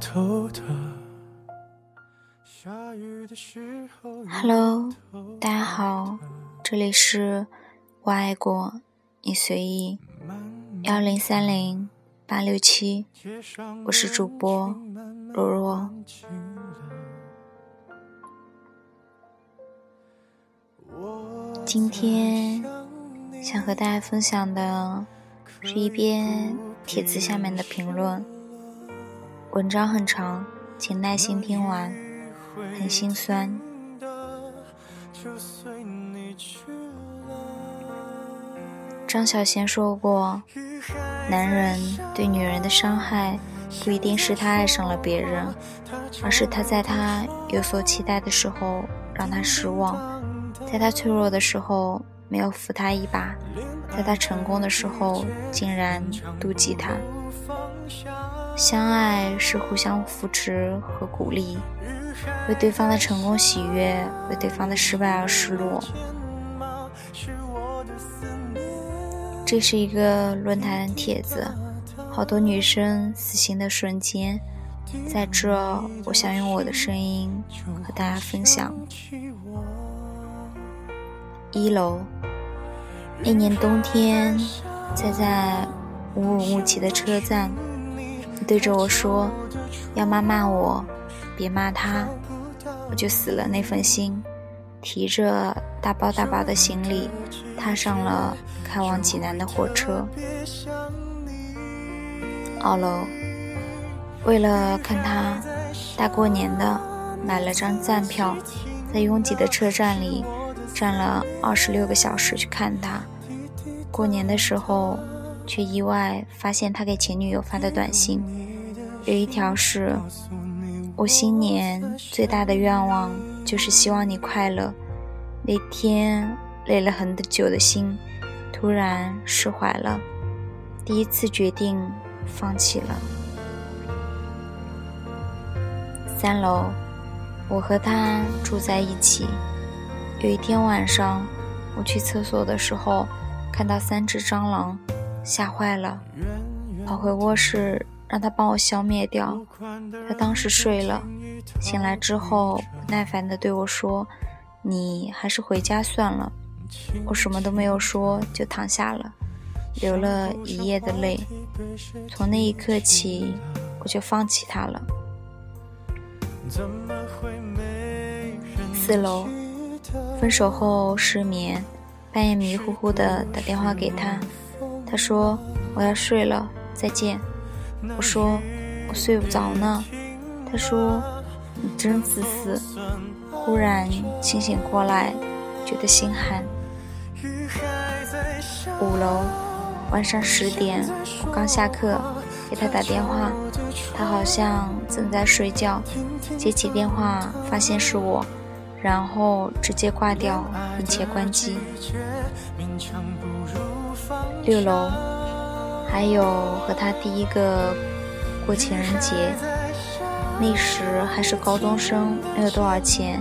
偷偷的。Hello，大家好，这里是我爱过你随意幺零三零八六七，我是主播若若。今天想和大家分享的是一篇帖子下面的评论，文章很长，请耐心听完，很心酸。张小娴说过，男人对女人的伤害，不一定是他爱上了别人，而是他在他有所期待的时候让他失望。在他脆弱的时候没有扶他一把，在他成功的时候竟然妒忌他。相爱是互相扶持和鼓励，为对方的成功喜悦，为对方的失败而失落。这是一个论坛帖子，好多女生死心的瞬间，在这，我想用我的声音和大家分享。一楼，那年冬天，在在乌鲁木齐的车站，对着我说：“要妈骂我，别骂他。”我就死了那份心，提着大包大包的行李，踏上了开往济南的火车。二楼，为了看他，大过年的买了张站票，在拥挤的车站里。站了二十六个小时去看他，过年的时候，却意外发现他给前女友发的短信，有一条是：“我新年最大的愿望就是希望你快乐。”那天累了很久的心，突然释怀了，第一次决定放弃了。三楼，我和他住在一起。有一天晚上，我去厕所的时候，看到三只蟑螂，吓坏了，跑回卧室让他帮我消灭掉。他当时睡了，醒来之后不耐烦地对我说：“你还是回家算了。”我什么都没有说，就躺下了，流了一夜的泪。从那一刻起，我就放弃他了。四楼。分手后失眠，半夜迷糊糊的打电话给他，他说我要睡了，再见。我说我睡不着呢。他说你真自私。忽然清醒过来，觉得心寒。五楼，晚上十点，我刚下课，给他打电话，他好像正在睡觉，接起电话发现是我。然后直接挂掉，并且关机。六楼，还有和他第一个过情人节，那时还是高中生，没有多少钱。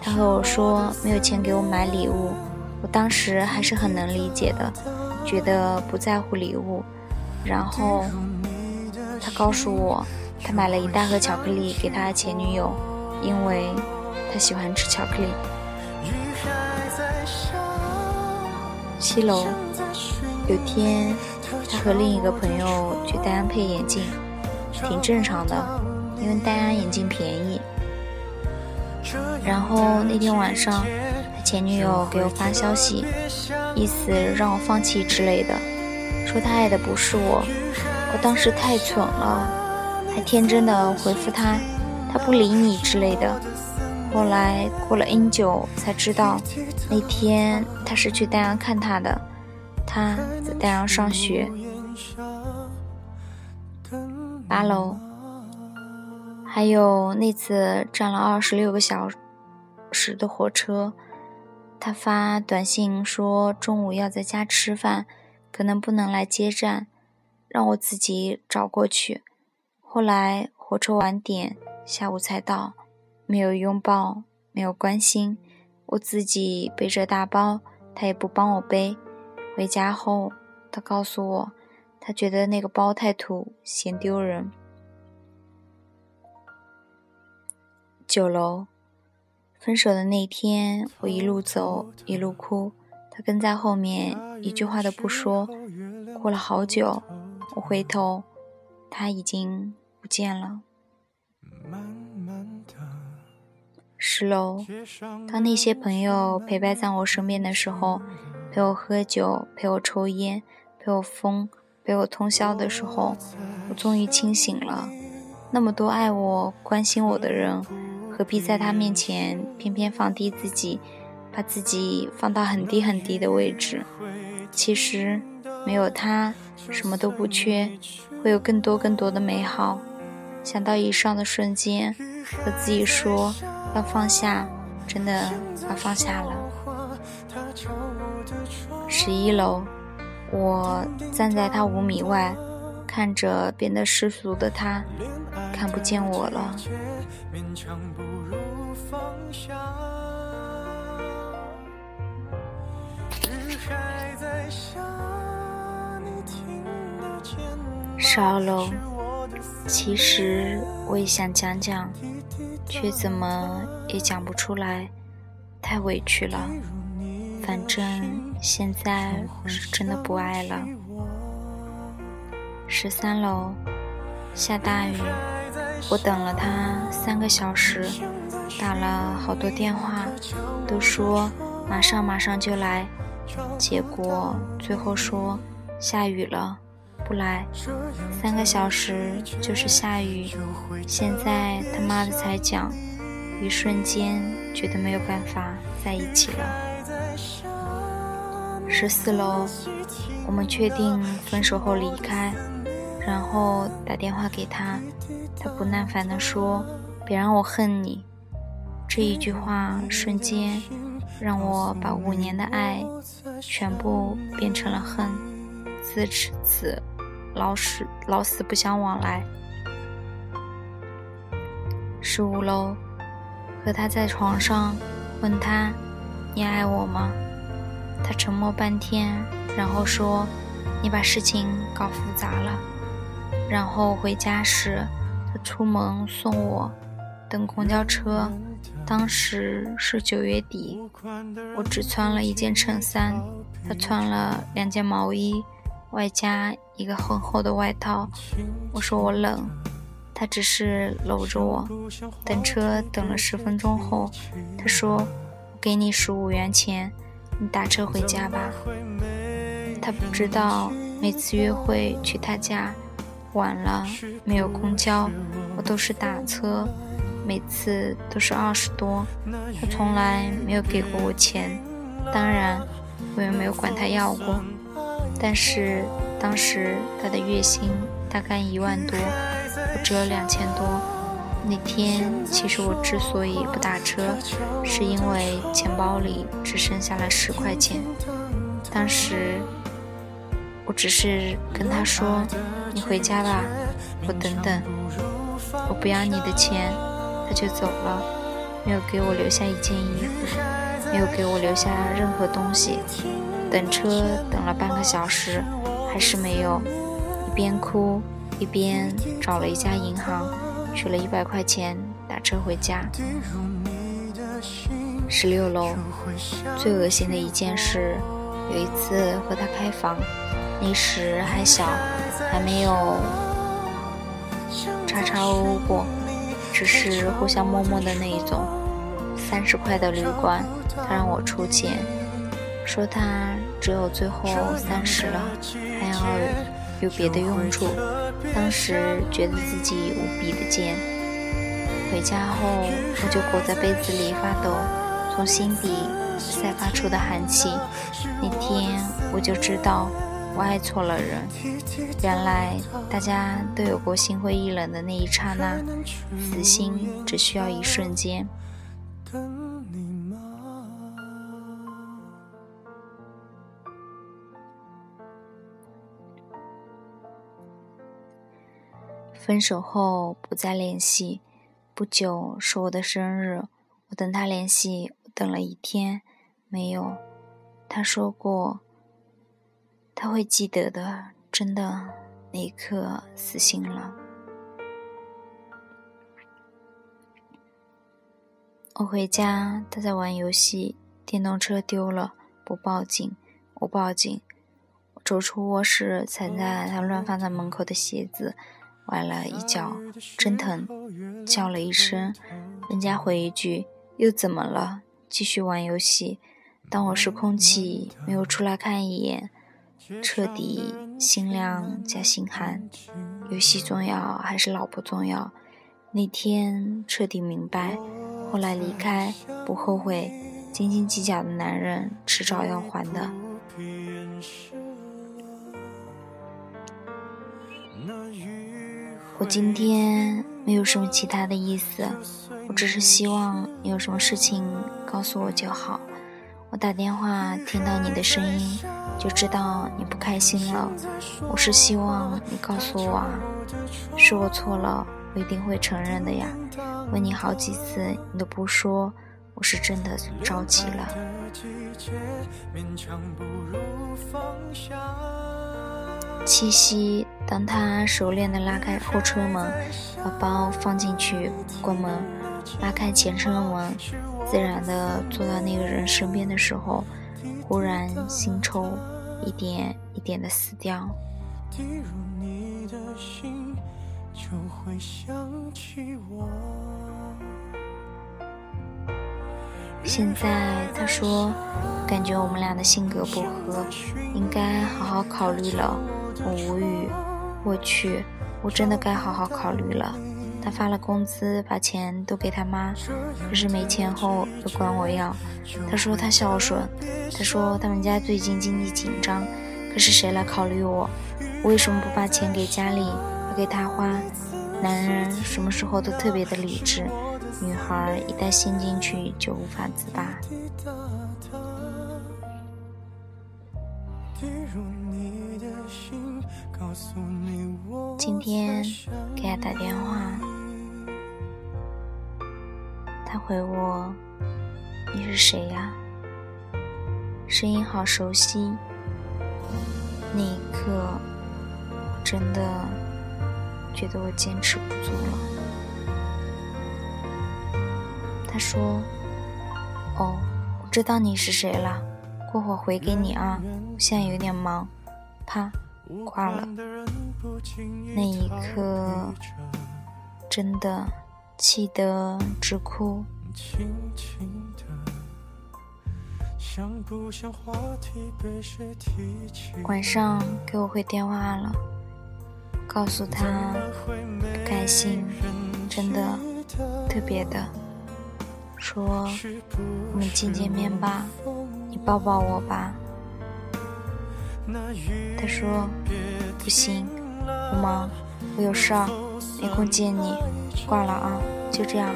他和我说没有钱给我买礼物，我当时还是很能理解的，觉得不在乎礼物。然后他告诉我，他买了一大盒巧克力给他前女友，因为。他喜欢吃巧克力。七楼，有天他和另一个朋友去戴安配眼镜，挺正常的，因为戴安眼镜便宜。然后那天晚上，他前女友给我发消息，意思让我放弃之类的，说他爱的不是我。我当时太蠢了，还天真的回复他，他不理你之类的。后来过了 N 久，才知道那天他是去戴安看他的，他在丹阳上学。八楼，还有那次站了二十六个小时的火车，他发短信说中午要在家吃饭，可能不能来接站，让我自己找过去。后来火车晚点，下午才到。没有拥抱，没有关心，我自己背着大包，他也不帮我背。回家后，他告诉我，他觉得那个包太土，嫌丢人。九楼，分手的那天，我一路走一路哭，他跟在后面，一句话都不说。过了好久，我回头，他已经不见了。十楼，当那些朋友陪伴在我身边的时候，陪我喝酒，陪我抽烟，陪我疯，陪我通宵的时候，我终于清醒了。那么多爱我、关心我的人。何必在他面前偏偏放低自己，把自己放到很低很低的位置？其实没有他，什么都不缺，会有更多更多的美好。想到以上的瞬间，和自己说要放下，真的要放下了。十一楼，我站在他五米外，看着变得世俗的他，看不见我了。十二楼，其实我也想讲讲，却怎么也讲不出来，太委屈了。反正现在是真的不爱了。十三楼，下大雨。我等了他三个小时，打了好多电话，都说马上马上就来，结果最后说下雨了，不来。三个小时就是下雨，现在他妈的才讲，一瞬间觉得没有办法在一起了。十四楼，我们确定分手后离开。然后打电话给他，他不耐烦地说：“别让我恨你。”这一句话瞬间让我把五年的爱全部变成了恨，自此老死老死不相往来。十五楼，和他在床上，问他：“你爱我吗？”他沉默半天，然后说：“你把事情搞复杂了。”然后回家时，他出门送我，等公交车。当时是九月底，我只穿了一件衬衫，他穿了两件毛衣，外加一个很厚的外套。我说我冷，他只是搂着我。等车等了十分钟后，他说：“我给你十五元钱，你打车回家吧。”他不知道每次约会去他家。晚了，没有公交，我都是打车，每次都是二十多。他从来没有给过我钱，当然我也没有管他要过。但是当时他的月薪大概一万多，我只有两千多。那天其实我之所以不打车，是因为钱包里只剩下了十块钱。当时我只是跟他说。你回家吧，我等等。我不要你的钱，他就走了，没有给我留下一件衣服，没有给我留下任何东西。等车等了半个小时，还是没有。一边哭一边找了一家银行，取了一百块钱打车回家。十六楼，最恶心的一件事，有一次和他开房，那时还小。还没有叉叉欧过，只是互相摸摸的那一种。三十块的旅馆，他让我出钱，说他只有最后三十了，还要有别的用处。当时觉得自己无比的贱。回家后，我就裹在被子里发抖，从心底散发出的寒气。那天我就知道。我爱错了人，原来大家都有过心灰意冷的那一刹那，死心只需要一瞬间。分手后不再联系，不久是我的生日，我等他联系，等了一天，没有，他说过。他会记得的，真的，那一刻死心了。我回家，他在玩游戏，电动车丢了，不报警，我报警。走出卧室，踩在他乱放在门口的鞋子，崴了一脚，真疼，叫了一声。人家回一句：“又怎么了？”继续玩游戏。当我是空气，没有出来看一眼，彻底心凉加心寒。游戏重要还是老婆重要？那天彻底明白，后来离开不后悔，斤斤计较的男人迟早要还的。我今天没有什么其他的意思，我只是希望你有什么事情告诉我就好。我打电话听到你的声音，就知道你不开心了。我是希望你告诉我啊，是我错了，我一定会承认的呀。问你好几次，你都不说，我是真的着急了。七夕，当他熟练地拉开后车门，把包放进去，关门，拉开前车门，自然地坐到那个人身边的时候，忽然心抽，一点一点地死掉。现在他说，感觉我们俩的性格不合，应该好好考虑了。我无语，我去，我真的该好好考虑了。他发了工资，把钱都给他妈，可是没钱后又管我要。他说他孝顺，他说他们家最近经济紧张，可是谁来考虑我？我为什么不把钱给家里，不给他花？男人什么时候都特别的理智，女孩一旦陷进去就无法自拔。今天给他打电话，他回我：“你是谁呀？”声音好熟悉。那一刻，我真的觉得我坚持不住了。他说：“哦，我知道你是谁了，过会回给你啊，我现在有点忙。”啪。挂了，那一刻真的气得直哭。晚上给我回电话了，告诉他不开心，真的特别的，说我们见见面吧，你抱抱我吧。他说：“不行，我忙，我有事儿，没空见你，挂了啊，就这样。”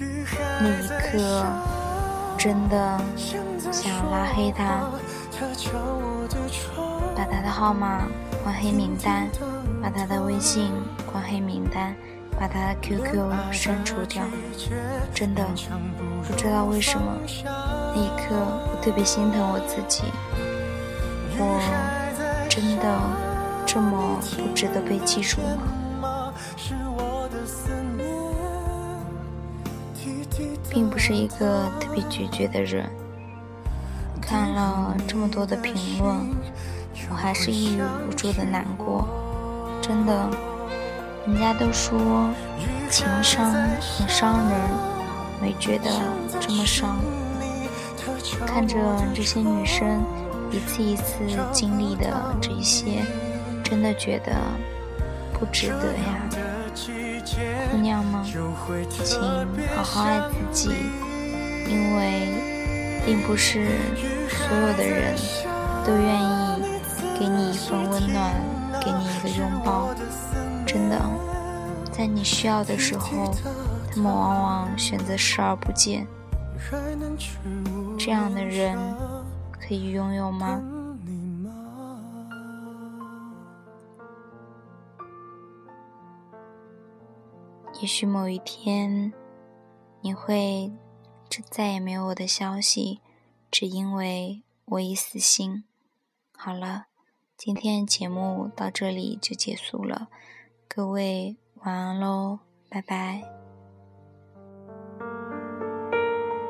那一刻，真的想拉黑他，把他的号码关黑名单，把他的微信关黑名单，把他的 QQ 删除掉。真的不知道为什么，那一刻我特别心疼我自己。我真的这么不值得被记住吗？并不是一个特别决绝的人。看了这么多的评论，我还是抑郁无助的难过。真的，人家都说情伤很伤人，没觉得这么伤。看着这些女生。一次一次经历的这些，真的觉得不值得呀，姑娘们，请好好爱自己，因为并不是所有的人都愿意给你一份温暖，给你一个拥抱。真的，在你需要的时候，他们往往选择视而不见。这样的人。可以拥有吗？也许某一天，你会再也没有我的消息，只因为我已死心。好了，今天节目到这里就结束了，各位晚安喽，拜拜。